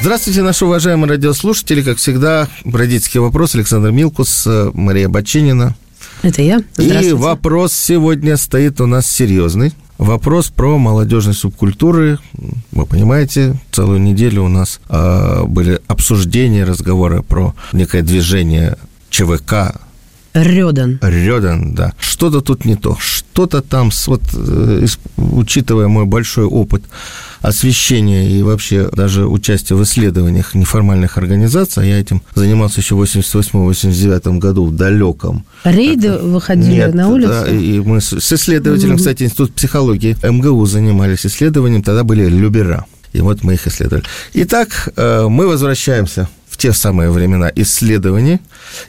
Здравствуйте, наши уважаемые радиослушатели. Как всегда, родительский вопрос. Александр Милкус, Мария Бачинина. Это я. И вопрос сегодня стоит у нас серьезный. Вопрос про молодежные субкультуры. Вы понимаете, целую неделю у нас э, были обсуждения, разговоры про некое движение ЧВК, Рёдан. Рёдан, да. Что-то тут не то. Что-то там, вот, э, учитывая мой большой опыт освещения и вообще даже участия в исследованиях неформальных организаций, а я этим занимался еще в 88-89 году в далеком. Рейды выходили Нет, на улицу? Да, и мы с исследователем, mm кстати, Институт психологии МГУ занимались исследованием, тогда были любера. И вот мы их исследовали. Итак, э, мы возвращаемся в те самые времена исследований,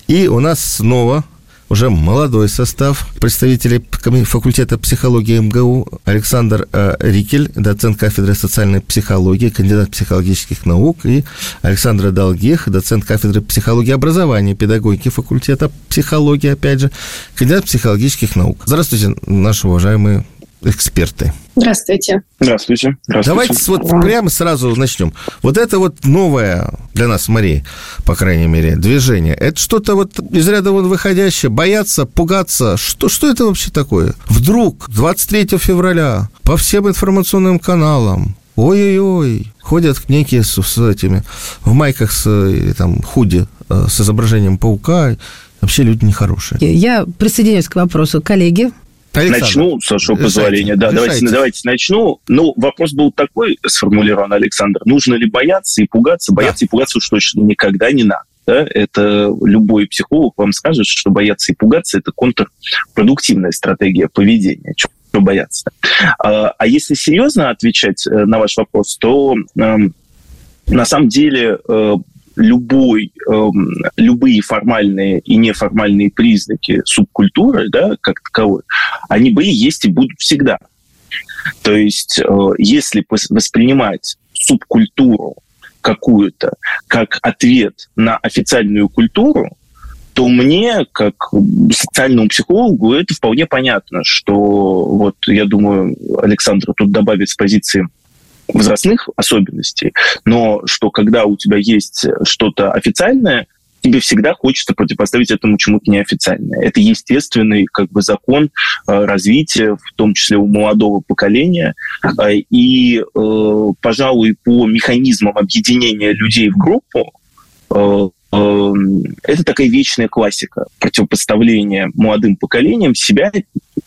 и у нас снова уже молодой состав представителей факультета психологии МГУ Александр э, Рикель, доцент кафедры социальной психологии, кандидат психологических наук, и Александр Долгих, доцент кафедры психологии образования, педагогики факультета психологии, опять же, кандидат психологических наук. Здравствуйте, наши уважаемые эксперты. Здравствуйте. Здравствуйте. Здравствуйте. Давайте вот прямо сразу начнем. Вот это вот новое для нас, Мария, по крайней мере, движение. Это что-то вот из ряда вон выходящее. Бояться, пугаться. Что, что это вообще такое? Вдруг 23 февраля по всем информационным каналам Ой-ой-ой, ходят некие с, с этими, в майках с, или там худи э, с изображением паука, вообще люди нехорошие. Я присоединяюсь к вопросу коллеги. Александр, начну, с вашего позволения. Да, давайте, давайте начну. Ну, вопрос был такой сформулирован, Александр. Нужно ли бояться и пугаться? Бояться да. и пугаться уж точно никогда не надо. Да? Это любой психолог вам скажет, что бояться и пугаться – это контрпродуктивная стратегия поведения. Чего бояться? А, а если серьезно отвечать э, на ваш вопрос, то эм, на самом деле э, любой, э, любые формальные и неформальные признаки субкультуры, да, как таковой, они были, есть и будут всегда. То есть, э, если воспринимать субкультуру какую-то как ответ на официальную культуру, то мне, как социальному психологу, это вполне понятно, что вот, я думаю, Александр тут добавит с позиции возрастных особенностей, но что когда у тебя есть что-то официальное, тебе всегда хочется противопоставить этому чему-то неофициальное. Это естественный как бы закон э, развития, в том числе у молодого поколения. Э, и, э, пожалуй, по механизмам объединения людей в группу это такая вечная классика противопоставления молодым поколениям себя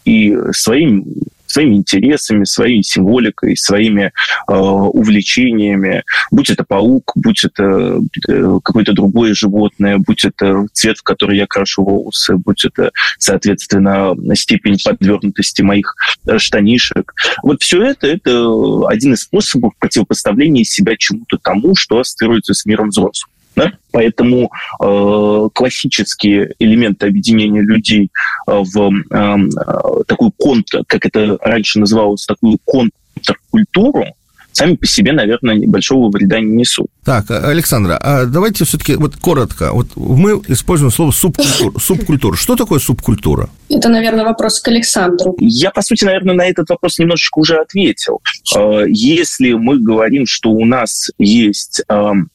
и своим своими интересами, своей символикой, своими э, увлечениями, будь это паук, будь это э, какое-то другое животное, будь это цвет, в который я крашу волосы, будь это, соответственно, степень подвернутости моих э, штанишек. Вот все это – это один из способов противопоставления себя чему-то тому, что ассоциируется с миром взрослых. Да? Поэтому э, классические элементы объединения людей э, в э, такую контр, как это раньше называлось, такую контркультуру, сами по себе, наверное, небольшого вреда не несут. Так, Александра, а давайте все-таки вот коротко. Вот мы используем слово субкультура. Субкультура. Что такое субкультура? Это, наверное, вопрос к Александру. Я, по сути, наверное, на этот вопрос немножечко уже ответил. Э, если мы говорим, что у нас есть эм,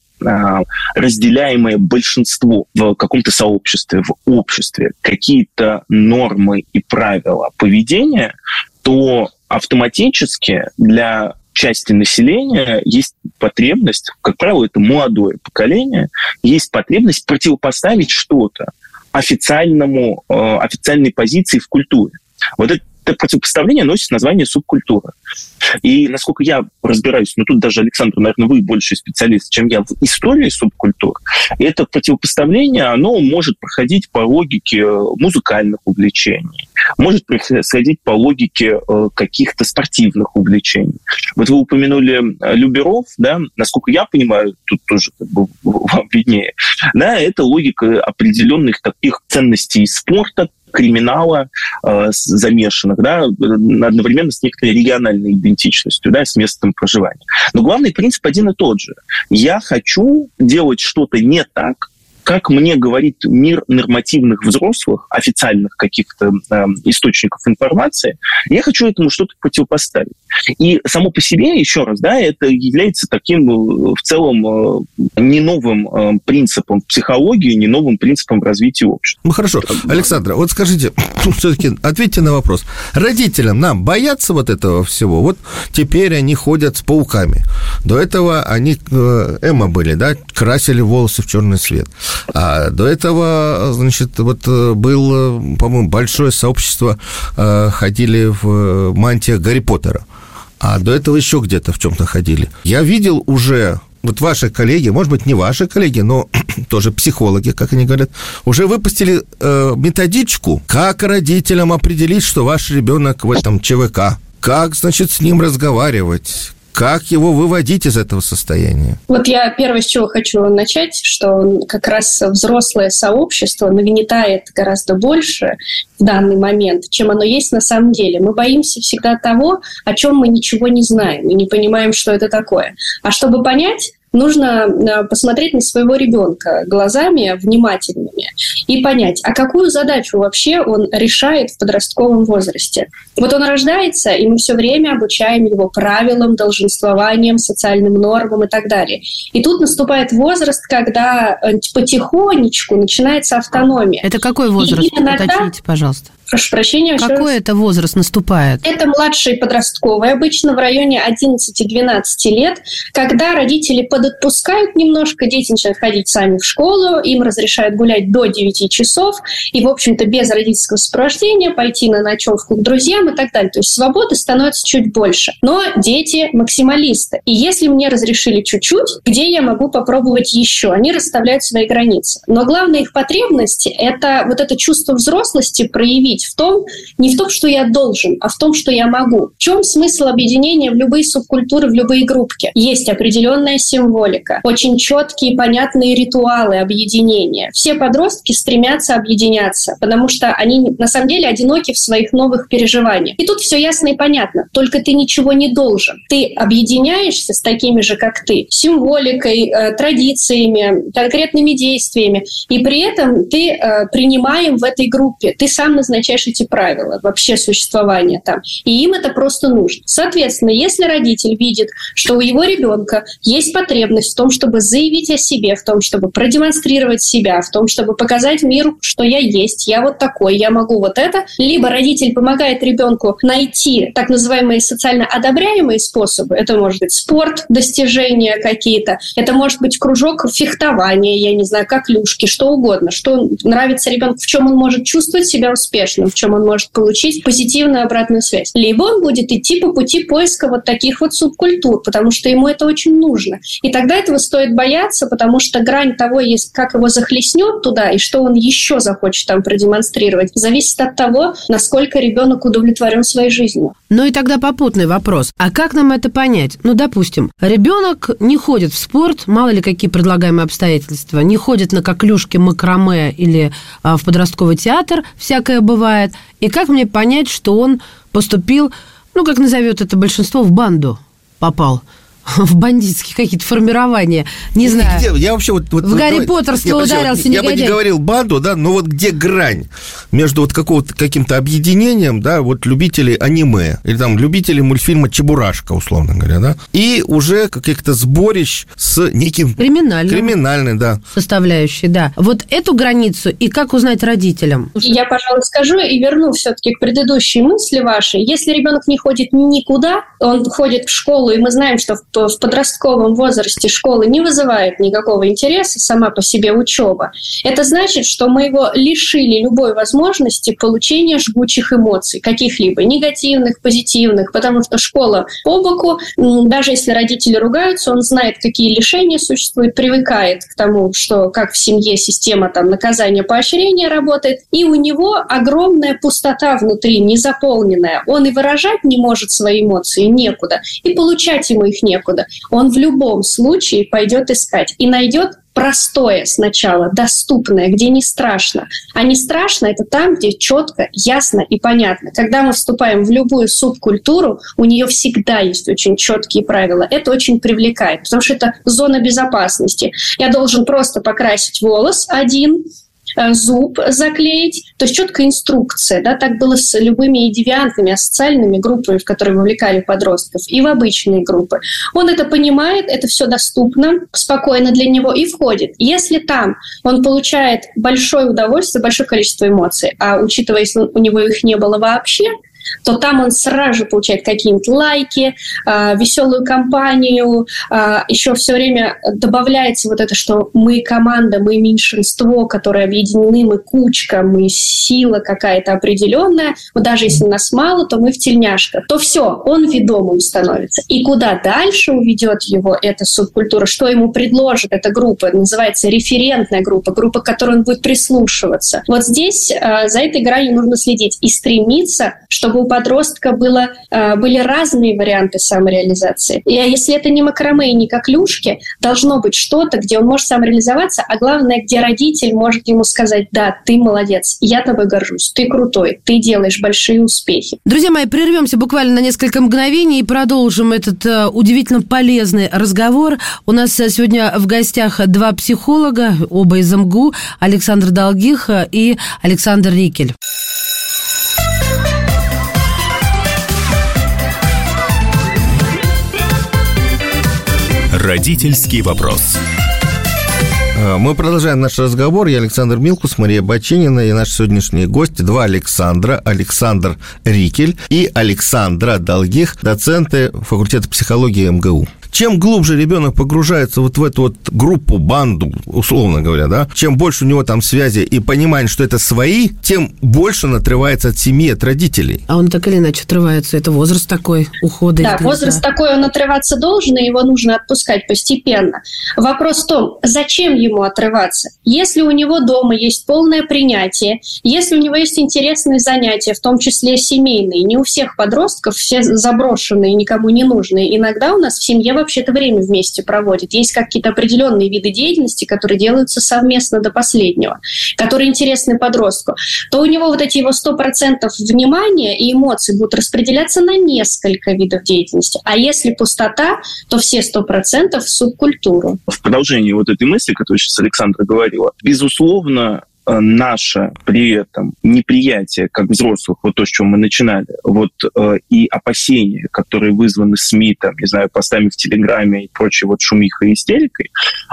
разделяемое большинство в каком-то сообществе, в обществе, какие-то нормы и правила поведения, то автоматически для части населения есть потребность, как правило, это молодое поколение, есть потребность противопоставить что-то официальному, э, официальной позиции в культуре. Вот это это противопоставление носит название субкультура. И насколько я разбираюсь, ну тут даже, Александр, наверное, вы больше специалист, чем я в истории субкультур, это противопоставление, оно может проходить по логике музыкальных увлечений, может происходить по логике э, каких-то спортивных увлечений. Вот вы упомянули э, Люберов, да, насколько я понимаю, тут тоже как бы вам виднее, Да, это логика определенных таких ценностей спорта, криминала э, замешанных, да, одновременно с некоторой региональной идентичностью, да, с местом проживания. Но главный принцип один и тот же. Я хочу делать что-то не так, как мне говорит мир нормативных взрослых, официальных каких-то э, источников информации, я хочу этому что-то противопоставить. И само по себе, еще раз, да, это является таким э, в целом э, не новым э, принципом психологии, не новым принципом развития общества. Ну хорошо, Александра, вот скажите, все-таки ответьте на вопрос. Родителям нам боятся вот этого всего? Вот теперь они ходят с пауками. До этого они, Эмма были, да, красили волосы в черный цвет. А до этого, значит, вот э, было, по-моему, большое сообщество, э, ходили в мантиях Гарри Поттера. А до этого еще где-то в чем-то ходили. Я видел уже вот ваши коллеги, может быть, не ваши коллеги, но тоже психологи, как они говорят, уже выпустили э, методичку, как родителям определить, что ваш ребенок в этом ЧВК, как, значит, с ним разговаривать, как его выводить из этого состояния? Вот я первое, с чего хочу начать, что как раз взрослое сообщество нагнетает гораздо больше в данный момент, чем оно есть на самом деле. Мы боимся всегда того, о чем мы ничего не знаем и не понимаем, что это такое. А чтобы понять, нужно э, посмотреть на своего ребенка глазами внимательными и понять, а какую задачу вообще он решает в подростковом возрасте. Вот он рождается, и мы все время обучаем его правилам, долженствованиям, социальным нормам и так далее. И тут наступает возраст, когда э, потихонечку начинается автономия. Это какой возраст? Уточните, пожалуйста. Прошу прощения. Какой это возраст наступает? Это младший подростковый, обычно в районе 11-12 лет, когда родители подотпускают немножко, дети начинают ходить сами в школу, им разрешают гулять до 9 часов, и, в общем-то, без родительского сопровождения пойти на ночевку к друзьям и так далее. То есть свободы становится чуть больше. Но дети максималисты. И если мне разрешили чуть-чуть, где я могу попробовать еще? Они расставляют свои границы. Но главная их потребность – это вот это чувство взрослости проявить в том, не в том, что я должен, а в том, что я могу. В чем смысл объединения в любые субкультуры, в любые группки? Есть определенная символика, очень четкие понятные ритуалы объединения. Все подростки стремятся объединяться, потому что они на самом деле одиноки в своих новых переживаниях. И тут все ясно и понятно. Только ты ничего не должен. Ты объединяешься с такими же, как ты, символикой, э, традициями, конкретными действиями. И при этом ты э, принимаем в этой группе. Ты сам назначаешь обозначаешь эти правила вообще существования там. И им это просто нужно. Соответственно, если родитель видит, что у его ребенка есть потребность в том, чтобы заявить о себе, в том, чтобы продемонстрировать себя, в том, чтобы показать миру, что я есть, я вот такой, я могу вот это, либо родитель помогает ребенку найти так называемые социально одобряемые способы. Это может быть спорт, достижения какие-то, это может быть кружок фехтования, я не знаю, как люшки, что угодно, что нравится ребенку, в чем он может чувствовать себя успешно в чем он может получить позитивную обратную связь. Либо он будет идти по пути поиска вот таких вот субкультур, потому что ему это очень нужно. И тогда этого стоит бояться, потому что грань того, как его захлестнет туда и что он еще захочет там продемонстрировать, зависит от того, насколько ребенок удовлетворен своей жизнью. Ну и тогда попутный вопрос. А как нам это понять? Ну, допустим, ребенок не ходит в спорт, мало ли какие предлагаемые обстоятельства, не ходит на коклюшки, макраме или а, в подростковый театр, всякое бывает, бывает. И как мне понять, что он поступил, ну, как назовет это большинство, в банду попал? в бандитские какие-то формирования. Не знаю. Где, я вообще вот, вот в Гарри Поттерство ударился Я бы не говорил банду, да, но вот где грань между вот какого-то каким-то объединением, да, вот любителей аниме или там любителей мультфильма Чебурашка, условно говоря, да, и уже каких-то сборищ с неким криминальным, криминальной, да, составляющей, да. Вот эту границу и как узнать родителям? Я, пожалуй, скажу и верну все-таки к предыдущей мысли вашей. Если ребенок не ходит никуда, он ходит в школу, и мы знаем, что в в подростковом возрасте школы не вызывает никакого интереса сама по себе учеба, это значит, что мы его лишили любой возможности получения жгучих эмоций, каких-либо негативных, позитивных, потому что школа по боку, даже если родители ругаются, он знает, какие лишения существуют, привыкает к тому, что как в семье система там наказания, поощрения работает, и у него огромная пустота внутри, незаполненная. Он и выражать не может свои эмоции некуда, и получать ему их некуда некуда. Он в любом случае пойдет искать и найдет простое сначала, доступное, где не страшно. А не страшно – это там, где четко, ясно и понятно. Когда мы вступаем в любую субкультуру, у нее всегда есть очень четкие правила. Это очень привлекает, потому что это зона безопасности. Я должен просто покрасить волос один, зуб заклеить. То есть четкая инструкция. Да? Так было с любыми и девиантными, асоциальными группами, в которые вовлекали подростков, и в обычные группы. Он это понимает, это все доступно, спокойно для него и входит. Если там он получает большое удовольствие, большое количество эмоций, а учитывая, если у него их не было вообще, то там он сразу же получает какие-нибудь лайки, э, веселую компанию, э, еще все время добавляется вот это, что мы команда, мы меньшинство, которое объединены, мы кучка, мы сила какая-то определенная, вот даже если нас мало, то мы в тельняшках, то все, он ведомым становится. И куда дальше уведет его эта субкультура, что ему предложит эта группа, называется референтная группа, группа, к которой он будет прислушиваться. Вот здесь э, за этой гранью нужно следить и стремиться, чтобы у подростка было, э, были разные варианты самореализации. И если это не макраме и не коклюшки, должно быть что-то, где он может самореализоваться, а главное, где родитель может ему сказать, да, ты молодец, я тобой горжусь, ты крутой, ты делаешь большие успехи. Друзья мои, прервемся буквально на несколько мгновений и продолжим этот э, удивительно полезный разговор. У нас э, сегодня в гостях два психолога, оба из МГУ, Александр Долгих и Александр Рикель. Родительский вопрос. А, мы продолжаем наш разговор. Я Александр Милкус, Мария Баченина и наши сегодняшние гости. Два Александра. Александр Рикель и Александра Долгих, доценты факультета психологии МГУ. Чем глубже ребенок погружается вот в эту вот группу, банду, условно говоря, да, чем больше у него там связи и понимает, что это свои, тем больше он отрывается от семьи, от родителей. А он так или иначе отрывается. Это возраст такой ухода. Да, возраст такой, он отрываться должен, и его нужно отпускать постепенно. Вопрос в том, зачем ему отрываться? Если у него дома есть полное принятие, если у него есть интересные занятия, в том числе семейные, не у всех подростков все заброшенные, никому не нужные. Иногда у нас в семье вообще это время вместе проводит. Есть какие-то определенные виды деятельности, которые делаются совместно до последнего, которые интересны подростку, то у него вот эти его 100% внимания и эмоций будут распределяться на несколько видов деятельности. А если пустота, то все 100% в субкультуру. В продолжении вот этой мысли, которую сейчас Александра говорила, безусловно, наше при этом неприятие как взрослых, вот то, с чем мы начинали, вот э, и опасения, которые вызваны СМИ, там, не знаю, постами в Телеграме и прочей вот шумихой и истерикой,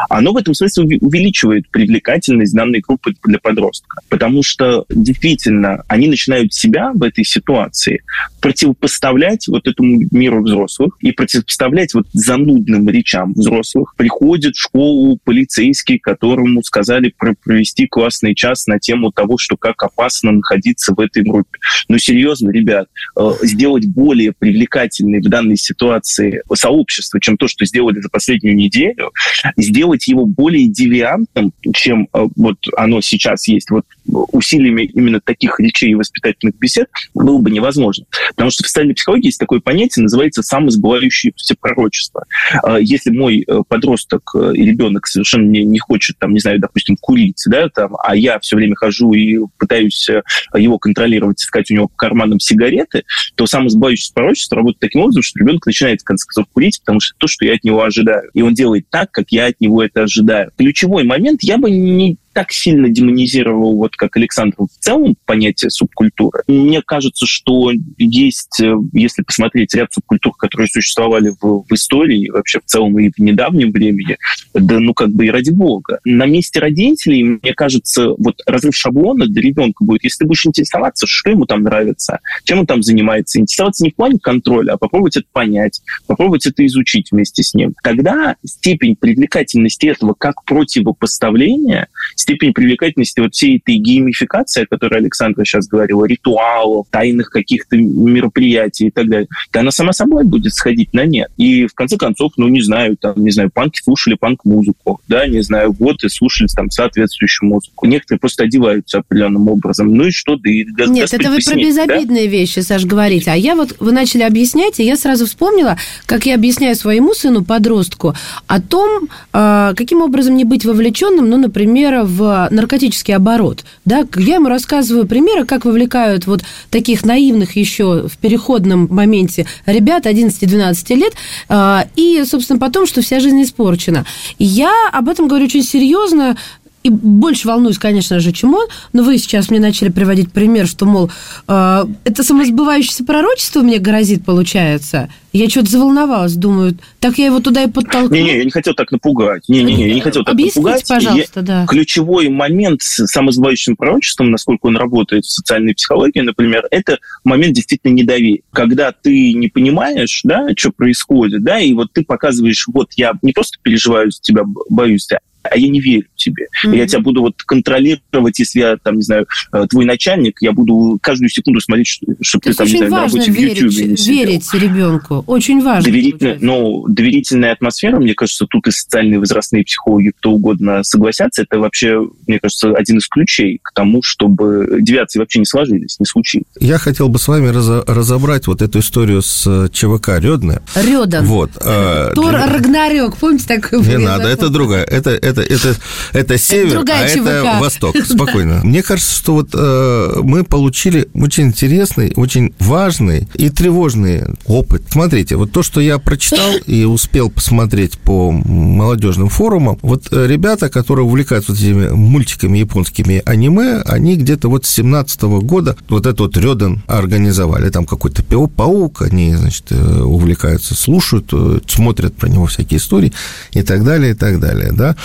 оно в этом смысле увеличивает привлекательность данной группы для подростка. Потому что действительно они начинают себя в этой ситуации противопоставлять вот этому миру взрослых и противопоставлять вот занудным речам взрослых. Приходит в школу полицейский, которому сказали провести классный час час на тему того, что как опасно находиться в этой группе. Ну, серьезно, ребят, э, сделать более привлекательной в данной ситуации сообщество, чем то, что сделали за последнюю неделю, сделать его более девиантным, чем э, вот оно сейчас есть, вот усилиями именно таких речей и воспитательных бесед было бы невозможно. Потому что в социальной психологии есть такое понятие, называется самосбывающееся пророчество. Э, если мой подросток и ребенок совершенно не, не хочет, там, не знаю, допустим, курить, да, там, а я все время хожу и пытаюсь э, его контролировать, искать у него по карманам сигареты, то самосбавляющееся пророчество работает таким образом, что ребенок начинает, в конце концов, курить, потому что то, что я от него ожидаю. И он делает так, как я от него это ожидаю. Ключевой момент я бы не так сильно демонизировал, вот как Александр, в целом понятие субкультуры. Мне кажется, что есть, э, если посмотреть ряд субкультур, которые существовали в, в истории, вообще в целом и в недавнем времени, да ну как бы и ради бога. На месте родителей, мне кажется, вот разрыв шаблона для ребенка будет, если ты будешь интересоваться, что ему там нравится, чем он там занимается, интересоваться не в плане контроля, а попробовать это понять, попробовать это изучить вместе с ним. Тогда степень привлекательности этого как противопоставления степень привлекательности вот всей этой геймификации, о которой Александр сейчас говорил, ритуалов, тайных каких-то мероприятий и так далее, да она сама собой будет сходить на нет. И в конце концов, ну, не знаю, там, не знаю, панки слушали панк-музыку, да, не знаю, вот и слушали там соответствующую музыку. Некоторые просто одеваются определенным образом. Ну и что, да и Нет, это вы про безобидные да? вещи, Саш, говорите. А я вот, вы начали объяснять, и я сразу вспомнила, как я объясняю своему сыну, подростку, о том, а, каким образом не быть вовлеченным, ну, например, в наркотический оборот. Да, я ему рассказываю примеры, как вовлекают вот таких наивных еще в переходном моменте ребят 11-12 лет, а, и, собственно, потом, что вся жизнь испорчена. Я об этом говорю очень серьезно, и больше волнуюсь, конечно же, чем он, но вы сейчас мне начали приводить пример, что, мол, э, это самосбывающееся пророчество мне грозит, получается. Я что-то заволновалась, думаю, так я его туда и подтолкну. Не-не, я не хотел так напугать. Не-не-не, я не хотел так Объясните, напугать. пожалуйста, я... да. Ключевой момент с самосбывающим пророчеством, насколько он работает в социальной психологии, например, это момент действительно недоверия. Когда ты не понимаешь, да, что происходит, да, и вот ты показываешь, вот я не просто переживаю за тебя, боюсь, а я не верю тебе. Mm-hmm. Я тебя буду вот контролировать, если я, там, не знаю, э, твой начальник, я буду каждую секунду смотреть, чтобы ты там, не знаю, на работе верить, в YouTube не сидел. верить ребенку. Очень важно. Доверительная, ну, доверительная атмосфера, мне кажется, тут и социальные возрастные психологи, кто угодно согласятся, это вообще, мне кажется, один из ключей к тому, чтобы девиации вообще не сложились, не случилось. Я хотел бы с вами разобрать вот эту историю с э, ЧВК Рёдне. Рёдан. Вот. Э, Тор для... Рагнарёк, помните такой? Не надо, это другая. Это, это, это, это север, это а ЧВК. это восток. Спокойно. Мне кажется, что вот э, мы получили очень интересный, очень важный и тревожный опыт. Смотрите, вот то, что я прочитал и успел посмотреть по молодежным форумам, вот э, ребята, которые увлекаются вот этими мультиками японскими аниме, они где-то вот с 17 года вот этот вот Рёден организовали. Там какой-то паук, они, значит, э, увлекаются, слушают, э, смотрят про него всякие истории и так далее, и так далее, да.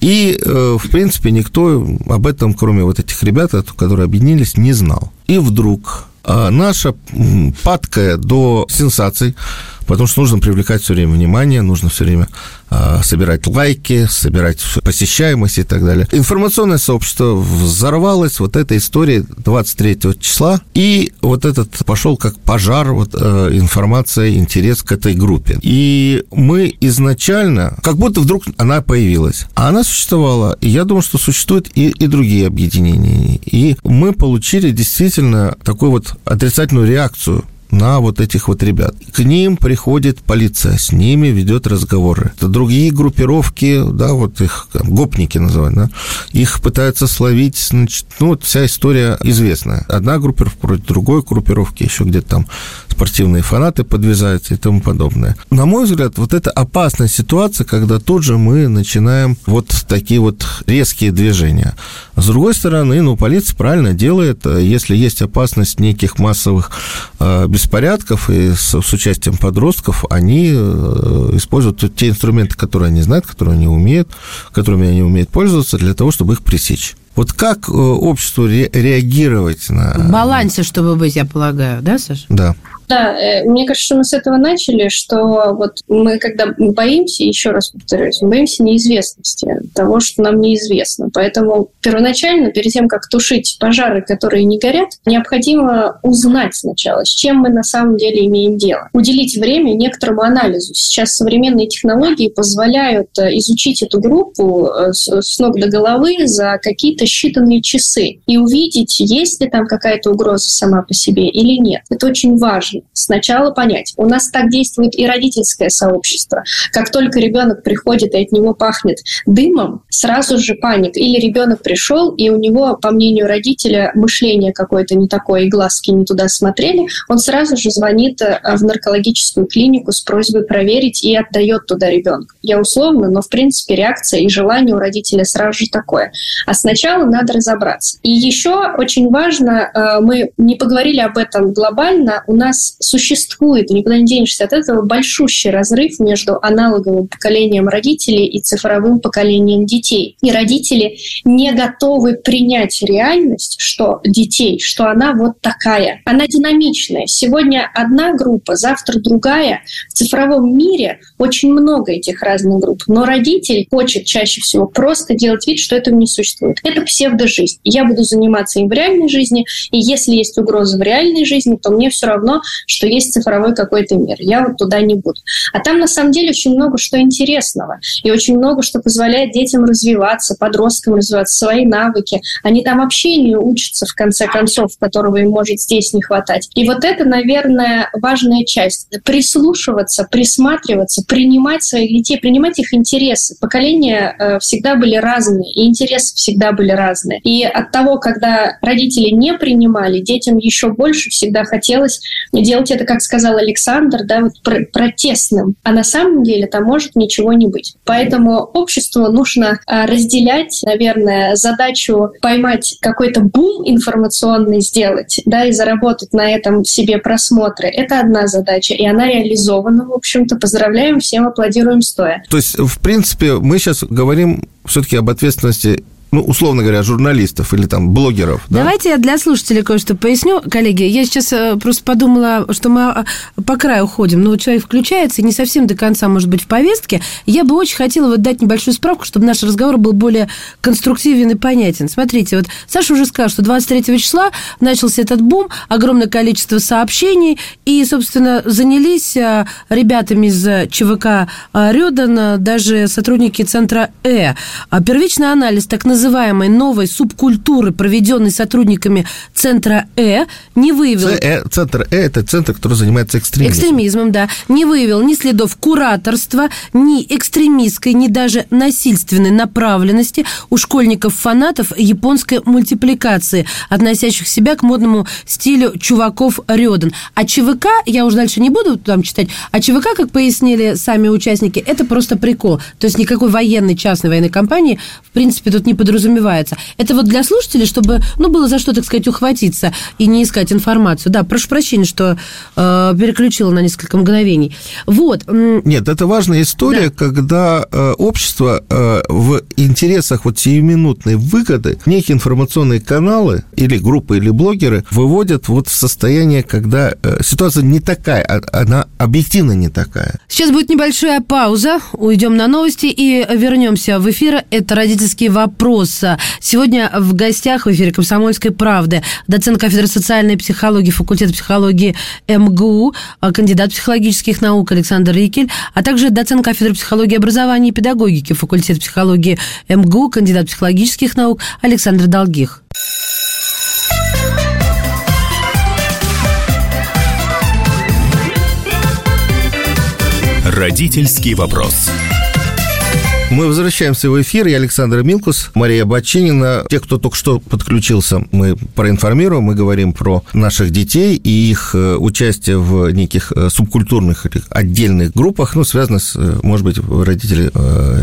И, в принципе, никто об этом, кроме вот этих ребят, которые объединились, не знал. И вдруг наша падкая до сенсаций потому что нужно привлекать все время внимание, нужно все время э, собирать лайки, собирать посещаемость и так далее. Информационное сообщество взорвалось вот этой историей 23 числа, и вот этот пошел как пожар, вот э, информация, интерес к этой группе. И мы изначально, как будто вдруг она появилась, а она существовала, и я думаю, что существуют и, и другие объединения. И мы получили действительно такую вот отрицательную реакцию на вот этих вот ребят. К ним приходит полиция, с ними ведет разговоры. Это другие группировки, да, вот их там, гопники называют, да, их пытаются словить, значит, ну, вот вся история известная. Одна группировка против другой группировки, еще где-то там спортивные фанаты подвязаются и тому подобное. На мой взгляд, вот это опасная ситуация, когда тут же мы начинаем вот такие вот резкие движения. С другой стороны, ну, полиция правильно делает, если есть опасность неких массовых э, беспорядков и с, с участием подростков, они э, используют те инструменты, которые они знают, которые они умеют, которыми они умеют пользоваться для того, чтобы их пресечь. Вот как э, обществу ре- реагировать на... В балансе, чтобы быть, я полагаю, да, Саша? Да. Да, э, мне кажется, что мы с этого начали, что вот мы когда боимся, еще раз повторюсь, мы боимся неизвестности, того, что нам неизвестно. Поэтому первоначально, перед тем, как тушить пожары, которые не горят, необходимо узнать сначала, с чем мы на самом деле имеем дело. Уделить время некоторому анализу. Сейчас современные технологии позволяют э, изучить эту группу э, с ног до головы за какие-то считанные часы и увидеть, есть ли там какая-то угроза сама по себе или нет. Это очень важно сначала понять. У нас так действует и родительское сообщество. Как только ребенок приходит и от него пахнет дымом, сразу же паник. Или ребенок пришел, и у него, по мнению родителя, мышление какое-то не такое, и глазки не туда смотрели, он сразу же звонит э, в наркологическую клинику с просьбой проверить и отдает туда ребенка. Я условно, но в принципе реакция и желание у родителя сразу же такое. А сначала надо разобраться. И еще очень важно, э, мы не поговорили об этом глобально, у нас существует, никуда не денешься от этого, большущий разрыв между аналоговым поколением родителей и цифровым поколением детей. И родители не готовы принять реальность, что детей, что она вот такая. Она динамичная. Сегодня одна группа, завтра другая. В цифровом мире очень много этих разных групп. Но родитель хочет чаще всего просто делать вид, что этого не существует. Это псевдожизнь. Я буду заниматься им в реальной жизни, и если есть угроза в реальной жизни, то мне все равно, что есть цифровой какой-то мир. Я вот туда не буду. А там на самом деле очень много что интересного. И очень много что позволяет детям развиваться, подросткам развиваться, свои навыки. Они там общению учатся, в конце концов, которого им может здесь не хватать. И вот это, наверное, важная часть. Прислушиваться, присматриваться, принимать своих детей, принимать их интересы. Поколения э, всегда были разные, и интересы всегда были разные. И от того, когда родители не принимали, детям еще больше всегда хотелось делать это, как сказал Александр, да, вот протестным. А на самом деле там может ничего не быть. Поэтому обществу нужно а, разделять, наверное, задачу поймать какой-то бум информационный сделать, да, и заработать на этом себе просмотры. Это одна задача, и она реализована, в общем-то. Поздравляем, всем аплодируем стоя. То есть, в принципе, мы сейчас говорим все-таки об ответственности ну, условно говоря, журналистов или там блогеров. Да? Давайте я для слушателей кое-что поясню, коллеги. Я сейчас э, просто подумала, что мы а, по краю ходим. Ну, вот человек включается и не совсем до конца, может быть, в повестке. Я бы очень хотела вот дать небольшую справку, чтобы наш разговор был более конструктивен и понятен. Смотрите, вот Саша уже сказал, что 23 числа начался этот бум, огромное количество сообщений, и, собственно, занялись э, ребятами из ЧВК э, Рёдан, даже сотрудники центра Э. А первичный анализ так называемый называемой новой субкультуры, проведенной сотрудниками Центра Э, не выявил... Э, центр Э – это центр, который занимается экстремизмом. Экстремизмом, да. Не выявил ни следов кураторства, ни экстремистской, ни даже насильственной направленности у школьников-фанатов японской мультипликации, относящих себя к модному стилю чуваков Рёден. А ЧВК, я уже дальше не буду там читать, а ЧВК, как пояснили сами участники, это просто прикол. То есть никакой военной, частной военной компании, в принципе, тут не подразумевается подразумевается. Это вот для слушателей, чтобы, ну, было за что, так сказать, ухватиться и не искать информацию. Да, прошу прощения, что э, переключила на несколько мгновений. Вот. Нет, это важная история, да. когда э, общество э, в интересах вот сиюминутной выгоды некие информационные каналы или группы, или блогеры выводят вот в состояние, когда э, ситуация не такая, а, она объективно не такая. Сейчас будет небольшая пауза, уйдем на новости и вернемся в эфир. Это родительский вопрос вопрос. Сегодня в гостях в эфире «Комсомольской правды» доцент кафедры социальной психологии факультета психологии МГУ, кандидат психологических наук Александр Рикель, а также доцент кафедры психологии образования и педагогики факультета психологии МГУ, кандидат психологических наук Александр Долгих. Родительский вопрос. Мы возвращаемся в эфир. Я Александр Милкус, Мария Бачинина. Те, кто только что подключился, мы проинформируем. Мы говорим про наших детей и их э, участие в неких э, субкультурных отдельных группах. Ну, связано с, э, может быть, родители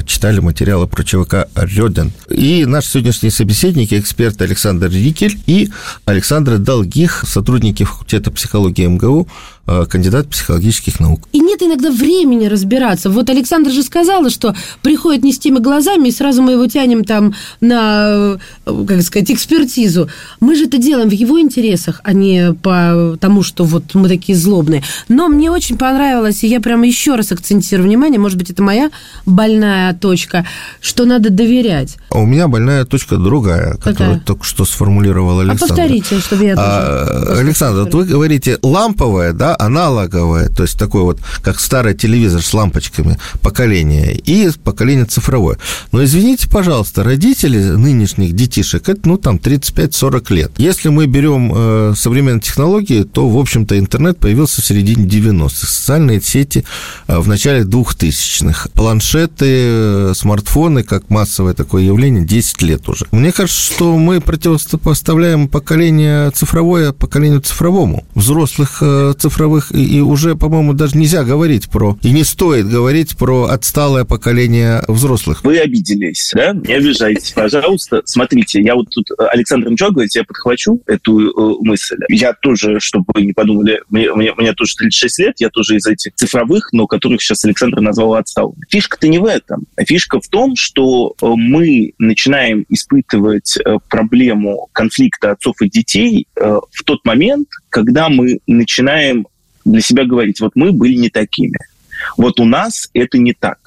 читали материалы про ЧВК Рёден. И наши сегодняшние собеседники, эксперты Александр Рикель и Александр Долгих, сотрудники факультета психологии МГУ, кандидат психологических наук. И нет иногда времени разбираться. Вот Александр же сказала, что приходит не с теми глазами, и сразу мы его тянем там на, э, как сказать, экспертизу. Мы же это делаем в его интересах, а не по тому, что вот мы такие злобные. Но мне очень понравилось, и я прямо еще раз акцентирую внимание, может быть, это моя больная точка, что надо доверять. А у меня больная точка другая, Какая? которую только что сформулировал Александр. А повторите, чтобы я а, тоже... Александр, вот вы говорите ламповая, да, аналоговое, то есть такой вот, как старый телевизор с лампочками, поколение, и поколение цифровое. Но извините, пожалуйста, родители нынешних детишек, это, ну, там, 35-40 лет. Если мы берем э, современные технологии, то, в общем-то, интернет появился в середине 90-х, социальные сети э, в начале 2000-х, планшеты, э, смартфоны, как массовое такое явление, 10 лет уже. Мне кажется, что мы противопоставляем поколение цифровое поколению цифровому. Взрослых э, цифровых цифровых, и, и уже, по-моему, даже нельзя говорить про, и не стоит говорить про отсталое поколение взрослых. Вы обиделись, да? Не обижайтесь, пожалуйста. Смотрите, я вот тут, Александр ничего говорит, я подхвачу эту э, мысль. Я тоже, чтобы вы не подумали, мне, мне, мне тоже 36 лет, я тоже из этих цифровых, но которых сейчас Александр назвал отсталыми. Фишка-то не в этом. Фишка в том, что э, мы начинаем испытывать э, проблему конфликта отцов и детей э, в тот момент, когда мы начинаем для себя говорить, вот мы были не такими. Вот у нас это не так.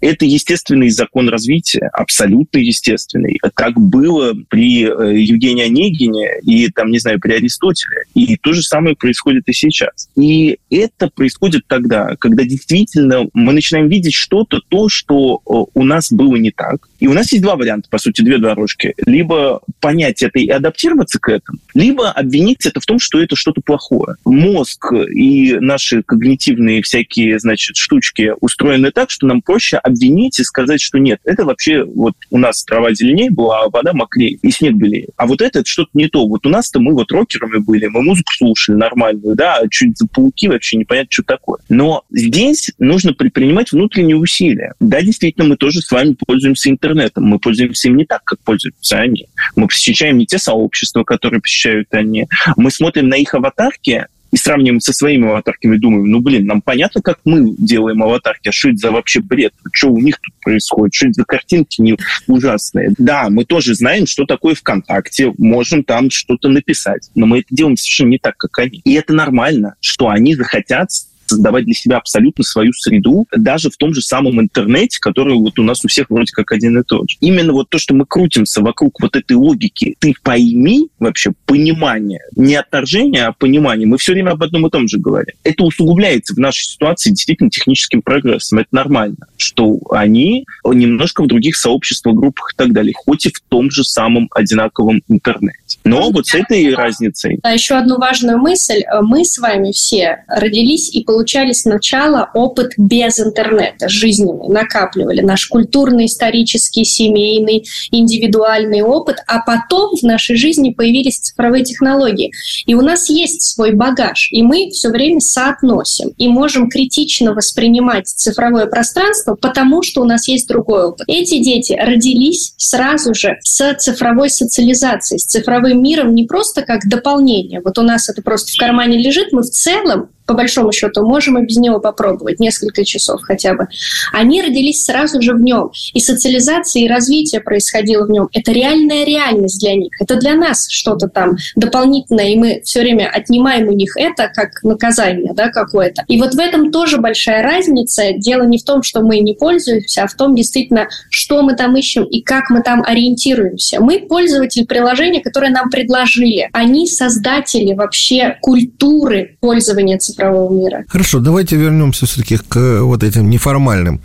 Это естественный закон развития, абсолютно естественный. Так было при э, Евгении Онегине и, там, не знаю, при Аристотеле. И то же самое происходит и сейчас. И это происходит тогда, когда действительно мы начинаем видеть что-то, то, что э, у нас было не так. И у нас есть два варианта, по сути, две дорожки. Либо понять это и адаптироваться к этому, либо обвинить это в том, что это что-то плохое. Мозг и наши когнитивные всякие, значит, штучки устроены так, что нам проще проще обвинить и сказать, что нет, это вообще вот у нас трава зеленее была, а вода мокрее, и снег белее. А вот это, что-то не то. Вот у нас-то мы вот рокерами были, мы музыку слушали нормальную, да, а чуть за пауки вообще непонятно, что такое. Но здесь нужно предпринимать внутренние усилия. Да, действительно, мы тоже с вами пользуемся интернетом. Мы пользуемся им не так, как пользуются они. Мы посещаем не те сообщества, которые посещают они. Мы смотрим на их аватарки, и сравниваем со своими аватарками, думаем, ну, блин, нам понятно, как мы делаем аватарки, а что это за вообще бред? Что у них тут происходит? Что это за картинки не ужасные? Да, мы тоже знаем, что такое ВКонтакте, можем там что-то написать, но мы это делаем совершенно не так, как они. И это нормально, что они захотят создавать для себя абсолютно свою среду, даже в том же самом интернете, который вот у нас у всех вроде как один и тот же. Именно вот то, что мы крутимся вокруг вот этой логики, ты пойми вообще понимание, не отторжение, а понимание. Мы все время об одном и том же говорим. Это усугубляется в нашей ситуации действительно техническим прогрессом. Это нормально, что они немножко в других сообществах, группах и так далее, хоть и в том же самом одинаковом интернете. Но вот с этой разницей. А еще одну важную мысль. Мы с вами все родились и получали сначала опыт без интернета, жизненный, накапливали наш культурный, исторический, семейный, индивидуальный опыт, а потом в нашей жизни появились цифровые технологии. И у нас есть свой багаж, и мы все время соотносим и можем критично воспринимать цифровое пространство, потому что у нас есть другой опыт. Эти дети родились сразу же с цифровой социализацией, с цифровым миром не просто как дополнение. Вот у нас это просто в кармане лежит, мы в целом по большому счету, можем и без него попробовать несколько часов хотя бы. Они родились сразу же в нем. И социализация, и развитие происходило в нем. Это реальная реальность для них. Это для нас что-то там дополнительное, и мы все время отнимаем у них это как наказание да, какое-то. И вот в этом тоже большая разница. Дело не в том, что мы не пользуемся, а в том действительно, что мы там ищем и как мы там ориентируемся. Мы пользователь приложения, которое нам предложили. Они создатели вообще культуры пользования цифрового мира. Хорошо, давайте вернемся все-таки к вот этим неформальным,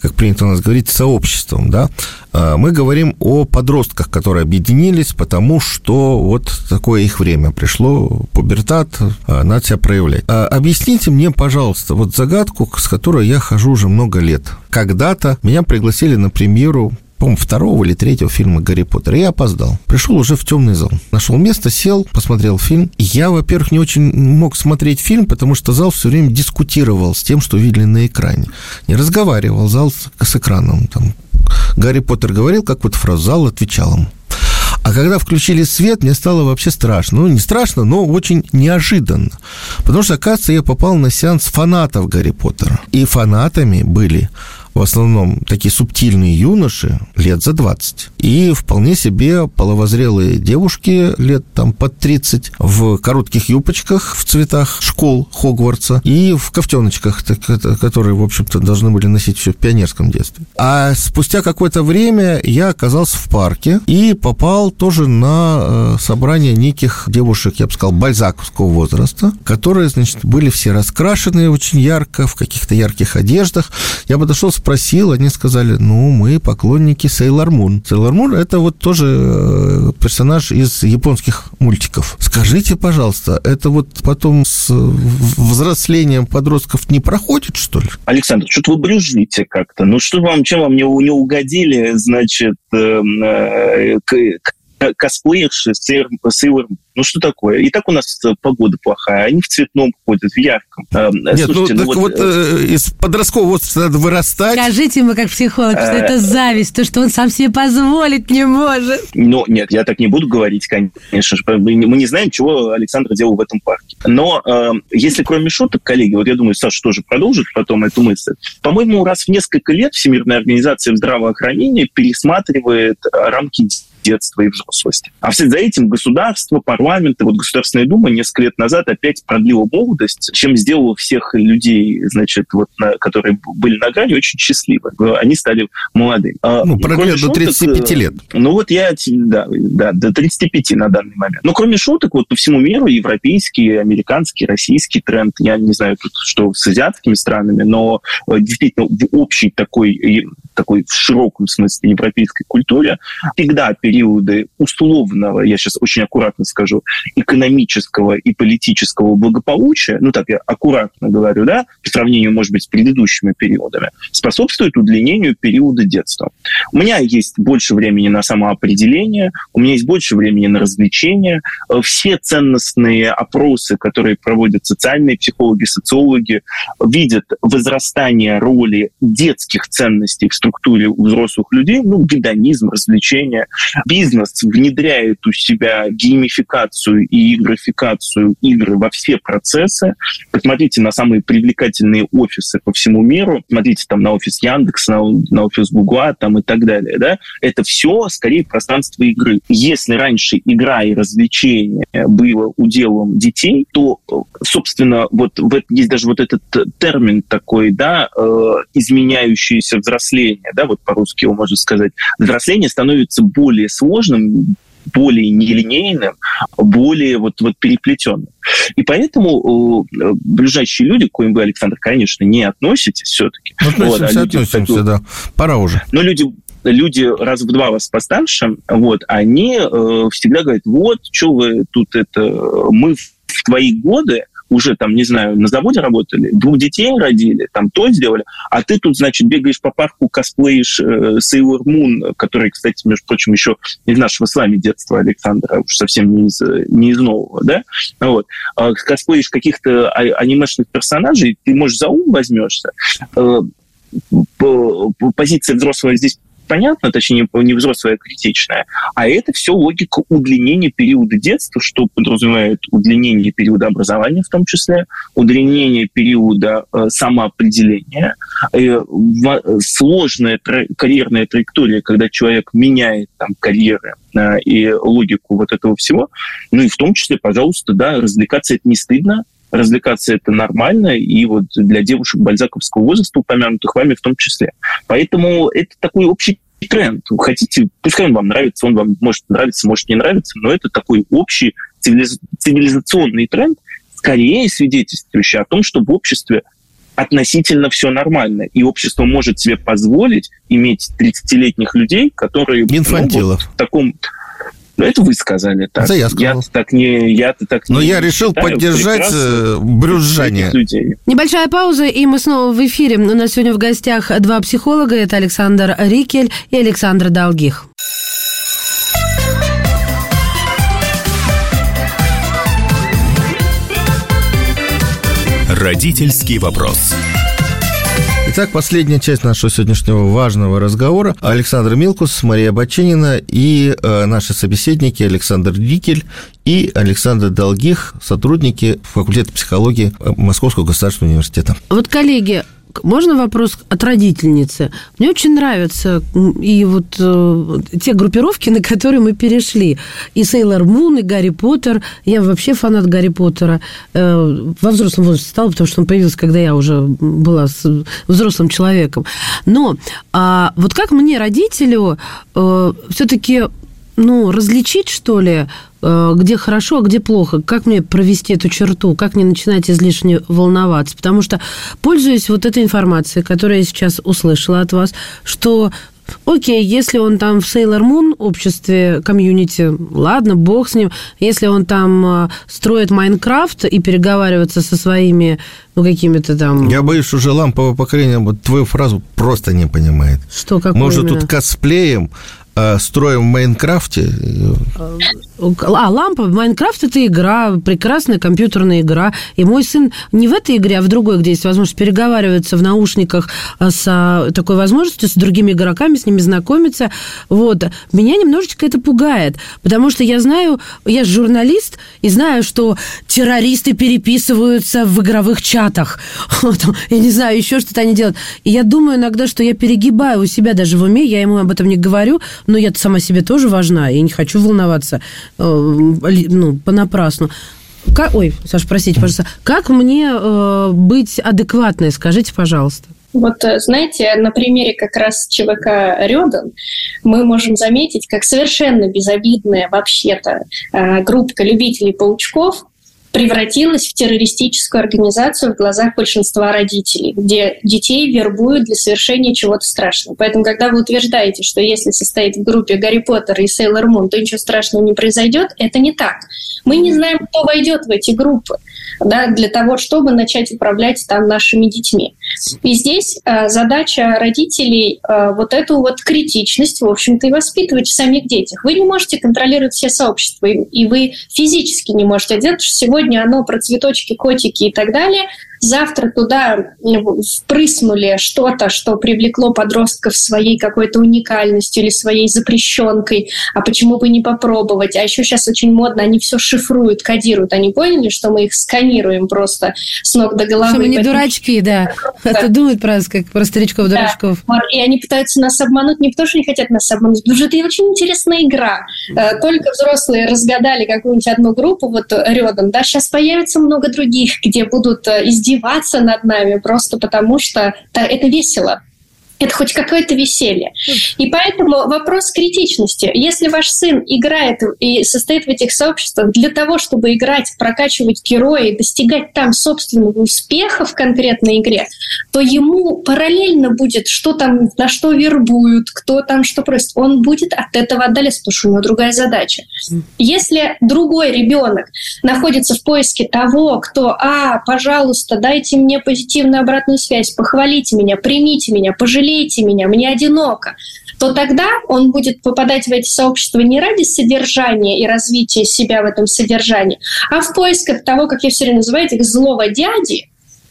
как принято у нас говорить, сообществам, да. А, мы говорим о подростках, которые объединились, потому что вот такое их время пришло, пубертат, а, надо себя проявлять. А, объясните мне, пожалуйста, вот загадку, с которой я хожу уже много лет. Когда-то меня пригласили на премьеру по-моему, второго или третьего фильма «Гарри Поттер». Я опоздал. Пришел уже в темный зал. Нашел место, сел, посмотрел фильм. Я, во-первых, не очень мог смотреть фильм, потому что зал все время дискутировал с тем, что видели на экране. Не разговаривал зал с, с экраном. Там, Гарри Поттер говорил какую-то фразу, зал отвечал ему. А когда включили свет, мне стало вообще страшно. Ну, не страшно, но очень неожиданно. Потому что, оказывается, я попал на сеанс фанатов Гарри Поттера. И фанатами были в основном такие субтильные юноши лет за 20. И вполне себе половозрелые девушки лет там под 30 в коротких юбочках в цветах школ Хогвартса и в ковтеночках, которые, в общем-то, должны были носить все в пионерском детстве. А спустя какое-то время я оказался в парке и попал тоже на э, собрание неких девушек, я бы сказал, бальзаковского возраста, которые, значит, были все раскрашены очень ярко, в каких-то ярких одеждах. Я подошел с спросил, они сказали, ну, мы поклонники Сейлор Мун. Сейлор Мун – это вот тоже э, персонаж из японских мультиков. Скажите, пожалуйста, это вот потом с взрослением подростков не проходит, что ли? Александр, что-то вы брюзжите как-то. Ну, что вам, чем вам не, не угодили, значит, эм, э, косплеерши Sailor Ну, что такое? И так у нас погода плохая. Они в цветном ходят, в ярком. Э, Нет, ну, Слушайте, ну, ну так вот, вот э, из подросткового возраста надо вырастать. Скажите ему, как психолог, что это зависть, то, что он сам себе позволить не может. Ну, нет, я так не буду говорить, конечно же. Мы не знаем, чего Александр делал в этом парке. Но э, если кроме шуток, коллеги, вот я думаю, Саша тоже продолжит потом эту мысль. По-моему, раз в несколько лет Всемирная организация здравоохранения пересматривает рамки детства и взрослости. А вслед за этим государство, парламент и вот Государственная Дума несколько лет назад опять продлила молодость, чем сделала всех людей, значит, вот, на, которые были на грани, очень счастливы. Они стали молодыми. А, ну, продлили до 35 лет. Ну, вот я, да, да, до 35 на данный момент. Но кроме шуток, вот по всему миру европейский, американский, российский тренд, я не знаю, тут, что с азиатскими странами, но э, действительно в общей такой, такой в широком смысле европейской культуре всегда периоды условного, я сейчас очень аккуратно скажу, экономического и политического благополучия, ну так я аккуратно говорю, да, по сравнению, может быть, с предыдущими периодами, способствует удлинению периода детства. У меня есть больше времени на самоопределение, у меня есть больше времени на развлечения. Все ценностные опросы, которые проводят социальные психологи, социологи, видят возрастание роли детских ценностей в структуре взрослых людей, ну, гедонизм, развлечения, бизнес внедряет у себя геймификацию и игрофикацию игры во все процессы. Посмотрите на самые привлекательные офисы по всему миру. Смотрите там на офис Яндекс, на, на офис Гугла там и так далее. Да? Это все скорее пространство игры. Если раньше игра и развлечение было уделом детей, то, собственно, вот, вот есть даже вот этот термин такой, да, э, изменяющееся взросление, да, вот по-русски его можно сказать. Взросление становится более более сложным, более нелинейным, более вот, вот переплетенным. И поэтому э, ближайшие люди, к коим вы, Александр, конечно, не относитесь все-таки. Относимся, вот, а люди, относимся, да. Пора уже. Но люди люди раз в два вас постарше, вот, они э, всегда говорят, вот, что вы тут это, мы в твои годы уже там, не знаю, на заводе работали, двух детей родили, там то сделали, а ты тут, значит, бегаешь по парку, косплеишь э, Sailor Moon, который, кстати, между прочим, еще из нашего с вами детства Александра, уж совсем не из, не из нового, да, вот, э, косплеишь каких-то а, анимешных персонажей, ты, может, за ум возьмешься, э, позиция взрослого здесь понятно, точнее, не взрослая, а критичная, а это все логика удлинения периода детства, что подразумевает удлинение периода образования в том числе, удлинение периода э, самоопределения, э, сложная тра- карьерная траектория, когда человек меняет там, карьеры э, и логику вот этого всего. Ну и в том числе, пожалуйста, да, развлекаться это не стыдно, развлекаться это нормально, и вот для девушек бальзаковского возраста, упомянутых вами в том числе. Поэтому это такой общий тренд. Хотите, пускай он вам нравится, он вам может нравиться, может не нравиться, но это такой общий цивилизационный тренд, скорее свидетельствующий о том, что в обществе относительно все нормально, и общество может себе позволить иметь 30-летних людей, которые Инфантилов. Ну, вот в таком ну, это вы сказали так. Это я сказал. Я так не, я так Но не я решил считаю, поддержать э, брюзжание. Небольшая пауза, и мы снова в эфире. У нас сегодня в гостях два психолога. Это Александр Рикель и Александр Долгих. Родительский вопрос. Итак, последняя часть нашего сегодняшнего важного разговора. Александр Милкус, Мария Баченина и э, наши собеседники Александр Дикель и Александр Долгих, сотрудники факультета психологии Московского государственного университета. Вот, коллеги, можно вопрос от родительницы? Мне очень нравятся и вот э, те группировки, на которые мы перешли. И Сейлор Мун, и Гарри Поттер. Я вообще фанат Гарри Поттера. Э, во взрослом возрасте стал, потому что он появился, когда я уже была с взрослым человеком. Но а вот как мне, родителю, э, все-таки ну, различить, что ли, э, где хорошо, а где плохо, как мне провести эту черту, как не начинать излишне волноваться. Потому что, пользуясь вот этой информацией, которую я сейчас услышала от вас, что Окей, если он там в Sailor Moon обществе, комьюнити, ладно, бог с ним. Если он там э, строит Майнкрафт и переговаривается со своими, ну, какими-то там... Я боюсь, уже ламповое поколение вот твою фразу просто не понимает. Что, как Мы уже тут косплеем, строим в Майнкрафте. А, лампа, Майнкрафт это игра, прекрасная компьютерная игра. И мой сын не в этой игре, а в другой, где есть возможность переговариваться в наушниках с такой возможностью, с другими игроками, с ними знакомиться. Вот. Меня немножечко это пугает, потому что я знаю, я журналист, и знаю, что террористы переписываются в игровых чатах. Я не знаю, еще что-то они делают. И я думаю иногда, что я перегибаю у себя даже в уме, я ему об этом не говорю, но я сама себе тоже важна, и не хочу волноваться э, ну, понапрасну. Как, ой, Саша, простите, пожалуйста, как мне э, быть адекватной, скажите, пожалуйста? Вот, э, знаете, на примере как раз ЧВК Рёдан мы можем заметить, как совершенно безобидная вообще-то э, группа любителей паучков превратилась в террористическую организацию в глазах большинства родителей, где детей вербуют для совершения чего-то страшного. Поэтому, когда вы утверждаете, что если состоит в группе Гарри Поттер и Сейлор Мун, то ничего страшного не произойдет, это не так. Мы не знаем, кто войдет в эти группы да, для того, чтобы начать управлять там нашими детьми. И здесь э, задача родителей э, вот эту вот критичность, в общем-то, и воспитывать в самих детях. Вы не можете контролировать все сообщества, и вы физически не можете делать, что сегодня оно про цветочки, котики и так далее – завтра туда впрыснули что-то, что привлекло подростков своей какой-то уникальностью или своей запрещенкой, а почему бы не попробовать? А еще сейчас очень модно, они все шифруют, кодируют. Они поняли, что мы их сканируем просто с ног до головы. Что мы не дурачки, да. Это думают про, как про старичков-дурачков. Да. И они пытаются нас обмануть не потому, что они хотят нас обмануть, потому что это очень интересная игра. Э, только взрослые разгадали какую-нибудь одну группу вот рядом, да, сейчас появится много других, где будут э, издеваться над нами просто потому, что это весело это хоть какое-то веселье. И поэтому вопрос критичности. Если ваш сын играет и состоит в этих сообществах для того, чтобы играть, прокачивать героя и достигать там собственного успеха в конкретной игре, то ему параллельно будет, что там, на что вербуют, кто там что просит. Он будет от этого отдаляться, потому что у него другая задача. Если другой ребенок находится в поиске того, кто, а, пожалуйста, дайте мне позитивную обратную связь, похвалите меня, примите меня, пожалейте пожалейте меня, мне одиноко, то тогда он будет попадать в эти сообщества не ради содержания и развития себя в этом содержании, а в поисках того, как я все время называю, этих злого дяди,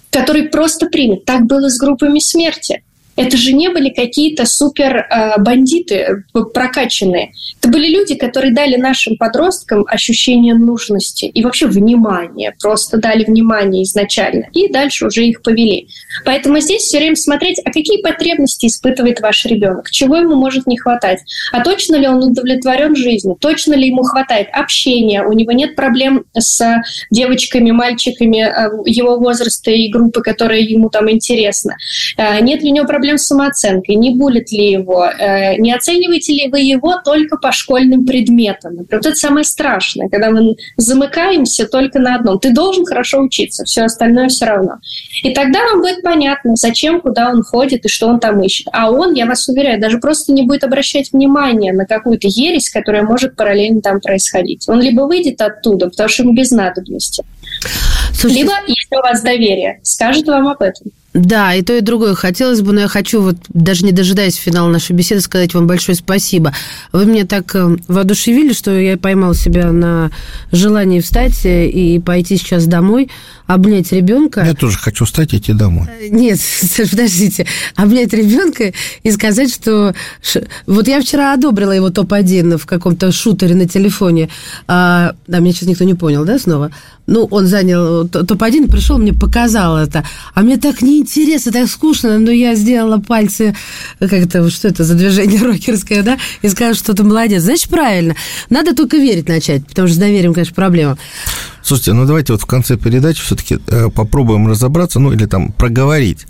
который просто примет. Так было с группами смерти. Это же не были какие-то супер э, бандиты э, прокачанные. Это были люди, которые дали нашим подросткам ощущение нужности и вообще внимания. Просто дали внимание изначально. И дальше уже их повели. Поэтому здесь все время смотреть, а какие потребности испытывает ваш ребенок, чего ему может не хватать, а точно ли он удовлетворен жизнью, точно ли ему хватает общения, у него нет проблем с девочками, мальчиками э, его возраста и группы, которые ему там интересны, нет ли у него проблем проблем с самооценкой, не булит ли его, э, не оцениваете ли вы его только по школьным предметам. Например, вот это самое страшное, когда мы замыкаемся только на одном. Ты должен хорошо учиться, все остальное все равно. И тогда вам будет понятно, зачем, куда он ходит и что он там ищет. А он, я вас уверяю, даже просто не будет обращать внимания на какую-то ересь, которая может параллельно там происходить. Он либо выйдет оттуда, потому что ему без надобности, Слушайте, либо, если у вас доверие, скажет вам об этом. Да, и то, и другое хотелось бы, но я хочу, вот даже не дожидаясь финала нашей беседы, сказать вам большое спасибо. Вы меня так э, воодушевили, что я поймал себя на желании встать и пойти сейчас домой, обнять ребенка. Я тоже хочу встать и идти домой. Э, нет, подождите. Обнять ребенка и сказать, что... Вот я вчера одобрила его топ-1 в каком-то шутере на телефоне. А, да, меня сейчас никто не понял, да, снова? Ну, он занял топ-1, пришел, мне показал это. А мне так неинтересно, так скучно, но я сделала пальцы, как это, что это за движение рокерское, да, и сказала, что ты молодец. Значит, правильно. Надо только верить начать, потому что с доверием, конечно, проблема. Слушайте, ну давайте вот в конце передачи все-таки э, попробуем разобраться, ну или там проговорить.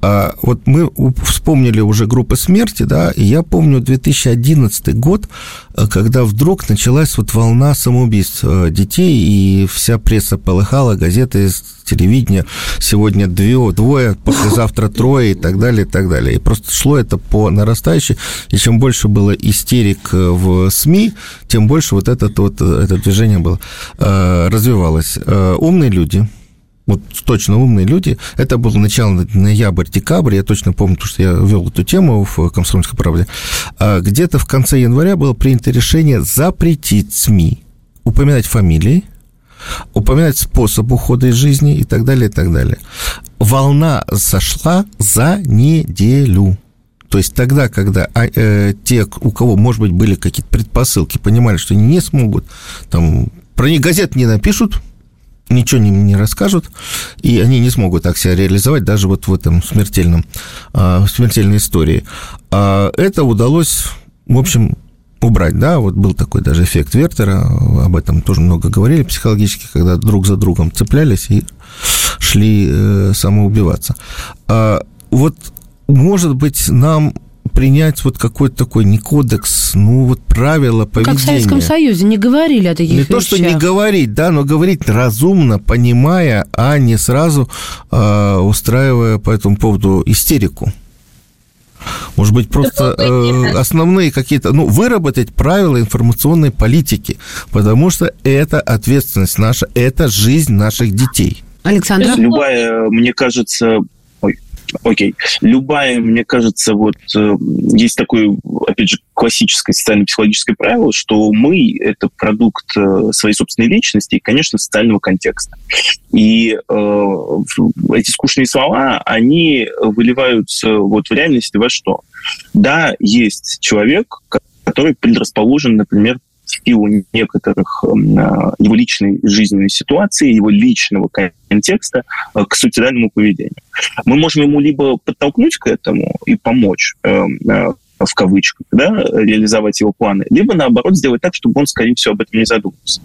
А, вот мы вспомнили уже группы смерти, да, и я помню 2011 год, э, когда вдруг началась вот волна самоубийств э, детей, и вся пресса полыхала, газеты, телевидение, сегодня двое, двое, послезавтра трое и так далее, и так далее. И просто шло это по нарастающей, и чем больше было истерик в СМИ, тем больше вот, этот, вот это движение было развивалось развивалось. Э, умные люди, вот точно умные люди. Это было начало ноябрь-декабрь, я точно помню, потому что я вел эту тему в «Комсомольской правде». А где-то в конце января было принято решение запретить СМИ упоминать фамилии, упоминать способ ухода из жизни и так далее, и так далее. Волна сошла за неделю. То есть тогда, когда а, э, те, у кого, может быть, были какие-то предпосылки, понимали, что они не смогут, там, про них газет не напишут, ничего не, не расскажут, и они не смогут так себя реализовать даже вот в этом смертельном, э, смертельной истории. А это удалось, в общем, убрать, да, вот был такой даже эффект Вертера, об этом тоже много говорили психологически, когда друг за другом цеплялись и шли э, самоубиваться. А вот, может быть, нам принять вот какой-то такой не кодекс, ну вот правила поведения. Как в Советском Союзе не говорили о таких Не вещах. то, что не говорить, да, но говорить разумно, понимая, а не сразу э, устраивая по этому поводу истерику. Может быть, просто э, основные какие-то, ну, выработать правила информационной политики, потому что это ответственность наша, это жизнь наших детей. Александр? Любая, мне кажется, Окей. Любая, мне кажется, вот э, есть такое, опять же, классическое социально-психологическое правило, что мы — это продукт э, своей собственной личности и, конечно, социального контекста. И э, эти скучные слова, они выливаются вот в реальности во что? Да, есть человек, который предрасположен, например, в силу некоторых эм, а, его личной жизненной ситуации, его личного контекста э, к суицидальному поведению. Мы можем ему либо подтолкнуть к этому и помочь, эм, э, в кавычках, да, реализовать его планы, либо, наоборот, сделать так, чтобы он, скорее всего, об этом не задумался.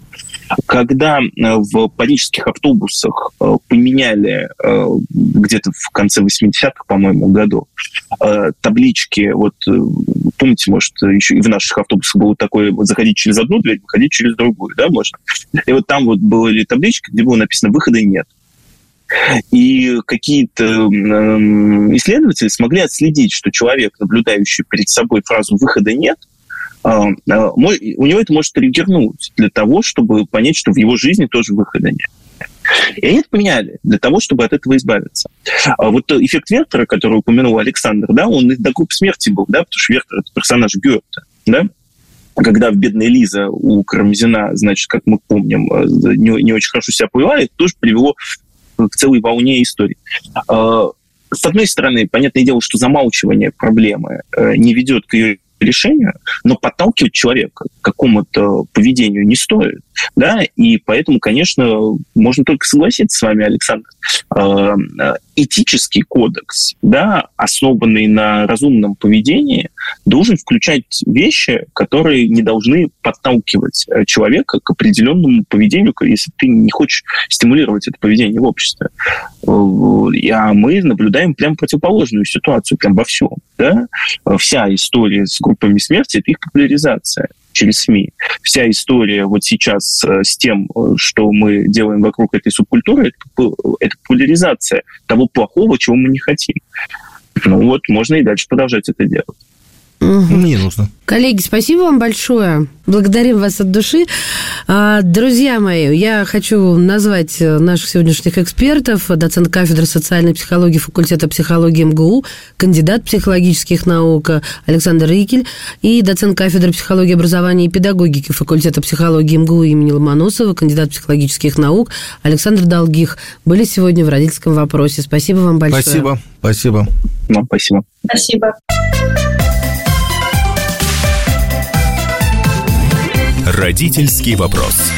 Когда э, в парижских автобусах э, поменяли э, где-то в конце 80-х, по-моему, годов таблички, вот помните, может, еще и в наших автобусах было такое, вот заходить через одну дверь, выходить через другую, да, можно? И вот там вот были таблички, где было написано «выхода нет». И какие-то исследователи смогли отследить, что человек, наблюдающий перед собой фразу «выхода нет», а, а, у него это может триггернуть для того, чтобы понять, что в его жизни тоже выхода нет. И они это поменяли для того, чтобы от этого избавиться. А вот эффект Вертера, который упомянул Александр, да, он до группы смерти был, да, потому что Вертер — это персонаж Гёте, да, когда в «Бедная Лиза» у Карамзина, значит, как мы помним, не, не очень хорошо себя повела, это тоже привело к целой волне историй. С одной стороны, понятное дело, что замалчивание проблемы э, не ведет к ее решению, но подталкивать человека к какому-то поведению не стоит. Да? И поэтому, конечно, можно только согласиться с вами, Александр. Этический кодекс, да, основанный на разумном поведении, должен включать вещи, которые не должны подталкивать э, человека к определенному поведению, если ты не хочешь стимулировать это поведение в обществе. Э, а мы наблюдаем прям противоположную ситуацию, прям во всем. Да? Вся история с группами смерти – это их популяризация через СМИ. Вся история вот сейчас э, с тем, что мы делаем вокруг этой субкультуры, это, это популяризация того плохого, чего мы не хотим. Ну вот, можно и дальше продолжать это делать. Угу. Не нужно. Коллеги, спасибо вам большое. Благодарим вас от души. А, друзья мои, я хочу назвать наших сегодняшних экспертов. Доцент кафедры социальной психологии факультета психологии МГУ, кандидат психологических наук Александр Рикель и доцент кафедры психологии образования и педагогики факультета психологии МГУ имени Ломоносова, кандидат психологических наук Александр Долгих были сегодня в родительском вопросе. Спасибо вам большое. Спасибо. Спасибо. Ну, спасибо. Спасибо. Родительский вопрос.